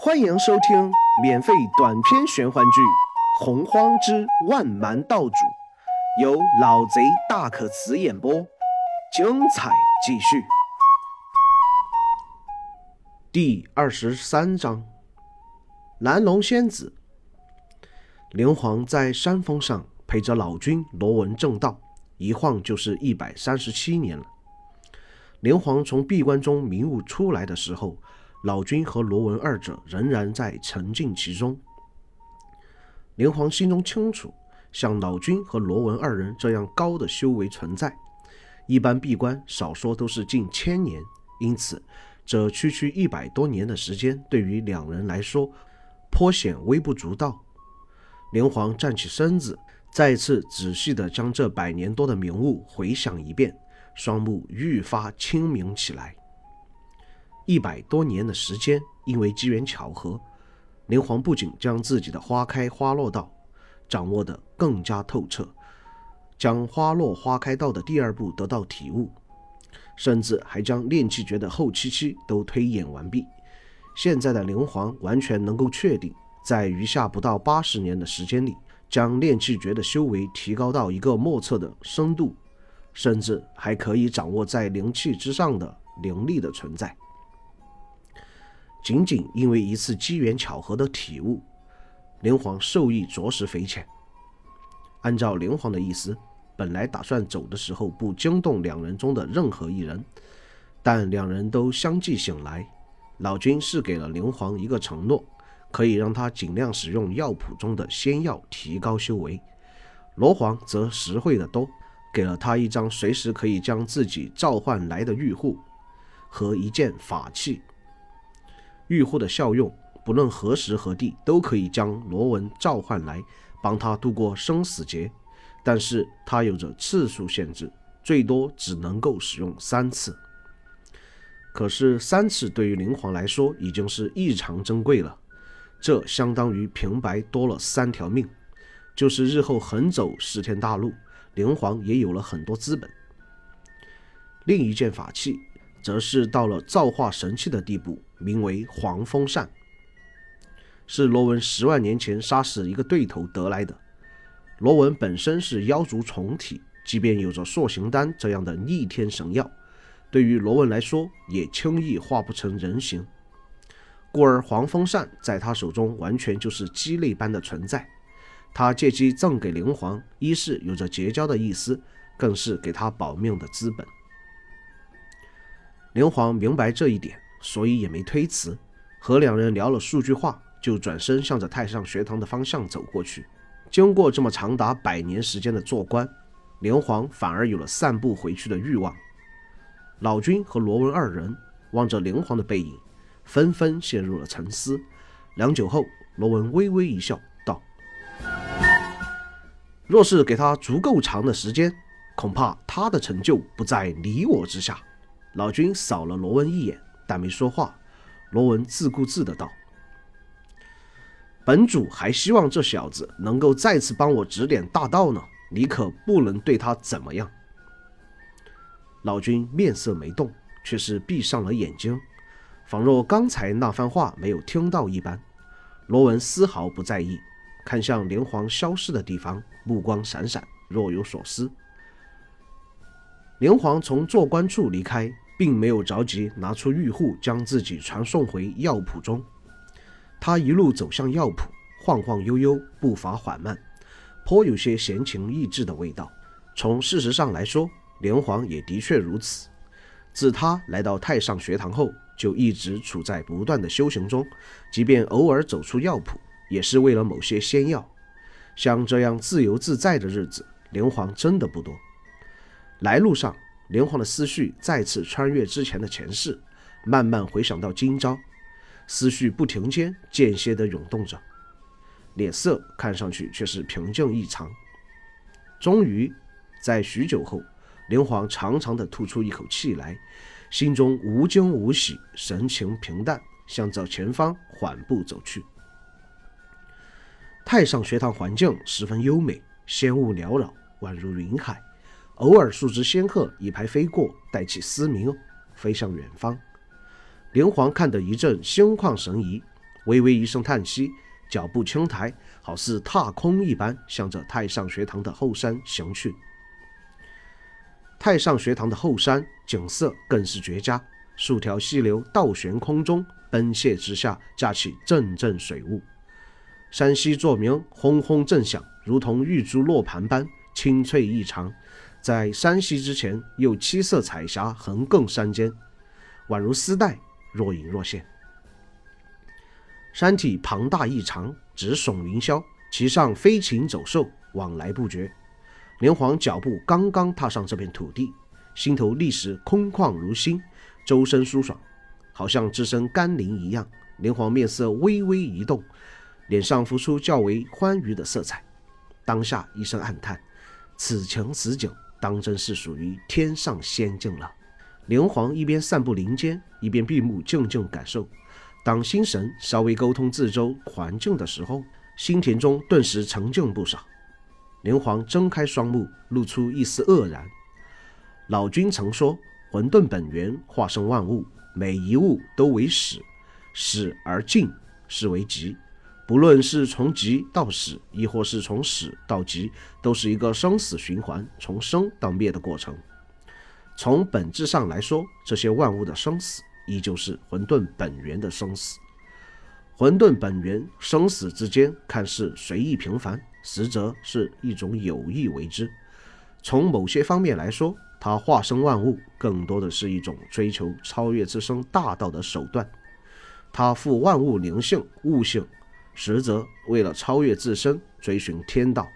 欢迎收听免费短篇玄幻剧《洪荒之万蛮道主》，由老贼大可辞演播，精彩继续。第二十三章：蓝龙仙子。灵皇在山峰上陪着老君罗文正道，一晃就是一百三十七年了。灵皇从闭关中迷雾出来的时候。老君和罗文二者仍然在沉浸其中。灵皇心中清楚，像老君和罗文二人这样高的修为存在，一般闭关少说都是近千年，因此这区区一百多年的时间对于两人来说颇显微不足道。灵皇站起身子，再次仔细地将这百年多的明悟回想一遍，双目愈发清明起来。一百多年的时间，因为机缘巧合，灵皇不仅将自己的花开花落道掌握得更加透彻，将花落花开道的第二步得到体悟，甚至还将炼气诀的后七期都推演完毕。现在的灵皇完全能够确定，在余下不到八十年的时间里，将炼气诀的修为提高到一个莫测的深度，甚至还可以掌握在灵气之上的灵力的存在。仅仅因为一次机缘巧合的体悟，灵皇受益着实匪浅。按照灵皇的意思，本来打算走的时候不惊动两人中的任何一人，但两人都相继醒来。老君是给了灵皇一个承诺，可以让他尽量使用药谱中的仙药提高修为；罗皇则实惠得多，给了他一张随时可以将自己召唤来的玉护和一件法器。玉护的效用，不论何时何地都可以将罗文召唤来，帮他度过生死劫。但是它有着次数限制，最多只能够使用三次。可是三次对于灵皇来说已经是异常珍贵了，这相当于平白多了三条命。就是日后横走十天大陆，灵皇也有了很多资本。另一件法器。则是到了造化神器的地步，名为黄风扇，是罗文十万年前杀死一个对头得来的。罗文本身是妖族虫体，即便有着塑形丹这样的逆天神药，对于罗文来说也轻易化不成人形。故而黄风扇在他手中完全就是鸡肋般的存在。他借机赠给灵皇，一是有着结交的意思，更是给他保命的资本。灵皇明白这一点，所以也没推辞，和两人聊了数句话，就转身向着太上学堂的方向走过去。经过这么长达百年时间的做官，灵皇反而有了散步回去的欲望。老君和罗文二人望着灵皇的背影，纷纷陷入了沉思。良久后，罗文微微一笑，道：“若是给他足够长的时间，恐怕他的成就不在你我之下。”老君扫了罗文一眼，但没说话。罗文自顾自的道：“本主还希望这小子能够再次帮我指点大道呢，你可不能对他怎么样。”老君面色没动，却是闭上了眼睛，仿若刚才那番话没有听到一般。罗文丝毫不在意，看向连环消失的地方，目光闪闪，若有所思。连皇从做官处离开，并没有着急拿出玉护将自己传送回药谱中。他一路走向药铺，晃晃悠悠，步伐缓慢，颇有些闲情逸致的味道。从事实上来说，连皇也的确如此。自他来到太上学堂后，就一直处在不断的修行中，即便偶尔走出药铺，也是为了某些仙药。像这样自由自在的日子，连皇真的不多。来路上，连环的思绪再次穿越之前的前世，慢慢回想到今朝，思绪不停间间歇地涌动着，脸色看上去却是平静异常。终于，在许久后，连环长长的吐出一口气来，心中无惊无喜，神情平淡，向着前方缓步走去。太上学堂环境十分优美，仙雾缭绕，宛如云海。偶尔，数只仙鹤一排飞过，带起嘶鸣，飞向远方。灵皇看得一阵心旷神怡，微微一声叹息，脚步轻抬，好似踏空一般，向着太上学堂的后山行去。太上学堂的后山景色更是绝佳，数条溪流倒悬空中，奔泻之下架起阵阵水雾。山溪作鸣，轰轰震响，如同玉珠落盘般清脆异常。在山溪之前，有七色彩霞横亘山间，宛如丝带，若隐若现。山体庞大异常，直耸云霄，其上飞禽走兽往来不绝。连黄脚步刚刚踏上这片土地，心头立时空旷如新，周身舒爽，好像置身甘霖一样。连黄面色微微一动，脸上浮出较为欢愉的色彩。当下一声暗叹：此情此景，当真是属于天上仙境了。灵皇一边散步林间，一边闭目静静感受。当心神稍微沟通自周环境的时候，心田中顿时沉静不少。灵皇睁开双目，露出一丝愕然。老君曾说：“混沌本源化生万物，每一物都为始，始而尽，是为极。不论是从极到始，亦或是从始到极，都是一个生死循环，从生到灭的过程。从本质上来说，这些万物的生死，依旧是混沌本源的生死。混沌本源生死之间，看似随意平凡。”实则是一种有意为之。从某些方面来说，它化生万物，更多的是一种追求超越自身大道的手段。它赋万物灵性、悟性，实则为了超越自身，追寻天道。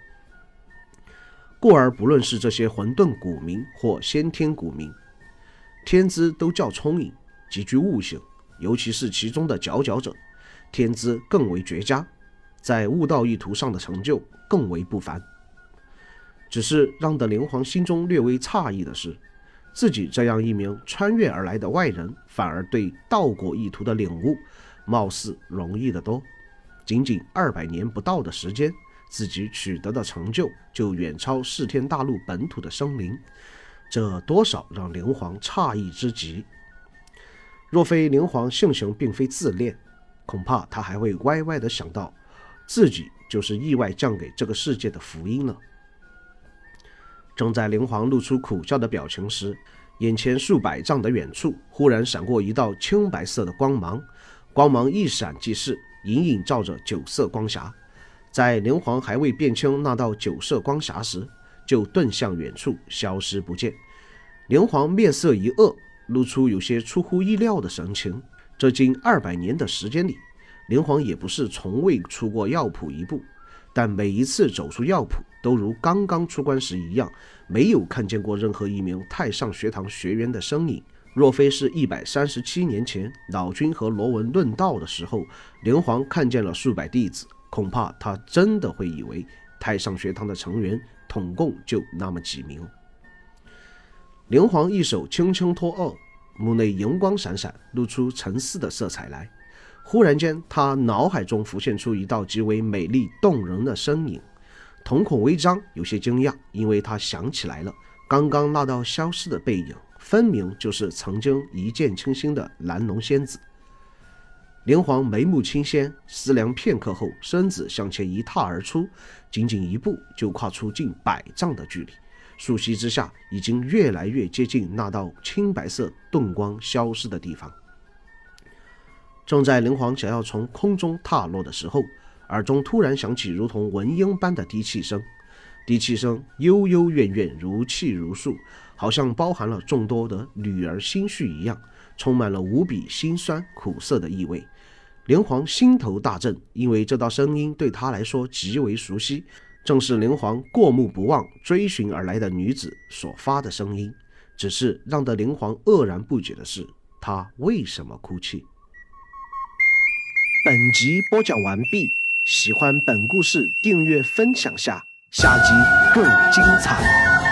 故而，不论是这些混沌古民或先天古民，天资都较聪颖，极具悟性，尤其是其中的佼佼者，天资更为绝佳。在悟道意图上的成就更为不凡，只是让得灵皇心中略微诧异的是，自己这样一名穿越而来的外人，反而对道果意图的领悟，貌似容易得多。仅仅二百年不到的时间，自己取得的成就就远超世天大陆本土的生灵，这多少让灵皇诧异之极。若非灵皇性情并非自恋，恐怕他还会歪歪的想到。自己就是意外降给这个世界的福音了。正在灵皇露出苦笑的表情时，眼前数百丈的远处忽然闪过一道青白色的光芒，光芒一闪即逝，隐隐照着九色光霞。在灵皇还未辨清那道九色光霞时，就遁向远处，消失不见。灵皇面色一恶，露出有些出乎意料的神情。这近二百年的时间里。连皇也不是从未出过药铺一步，但每一次走出药铺，都如刚刚出关时一样，没有看见过任何一名太上学堂学员的身影。若非是一百三十七年前老君和罗文论道的时候，灵皇看见了数百弟子，恐怕他真的会以为太上学堂的成员统共就那么几名。灵皇一手轻轻托二，目内银光闪闪，露出沉思的色彩来。忽然间，他脑海中浮现出一道极为美丽动人的身影，瞳孔微张，有些惊讶，因为他想起来了，刚刚那道消失的背影，分明就是曾经一见倾心的蓝龙仙子。灵皇眉目清鲜，思量片刻后，身子向前一踏而出，仅仅一步就跨出近百丈的距离，树隙之下，已经越来越接近那道青白色盾光消失的地方。正在灵皇想要从空中踏落的时候，耳中突然响起如同蚊鹰般的低气声，低气声悠悠怨怨，如泣如诉，好像包含了众多的女儿心绪一样，充满了无比心酸苦涩的意味。灵皇心头大震，因为这道声音对他来说极为熟悉，正是灵皇过目不忘追寻而来的女子所发的声音。只是让得灵皇愕然不解的是，她为什么哭泣？本集播讲完毕，喜欢本故事，订阅分享下，下集更精彩。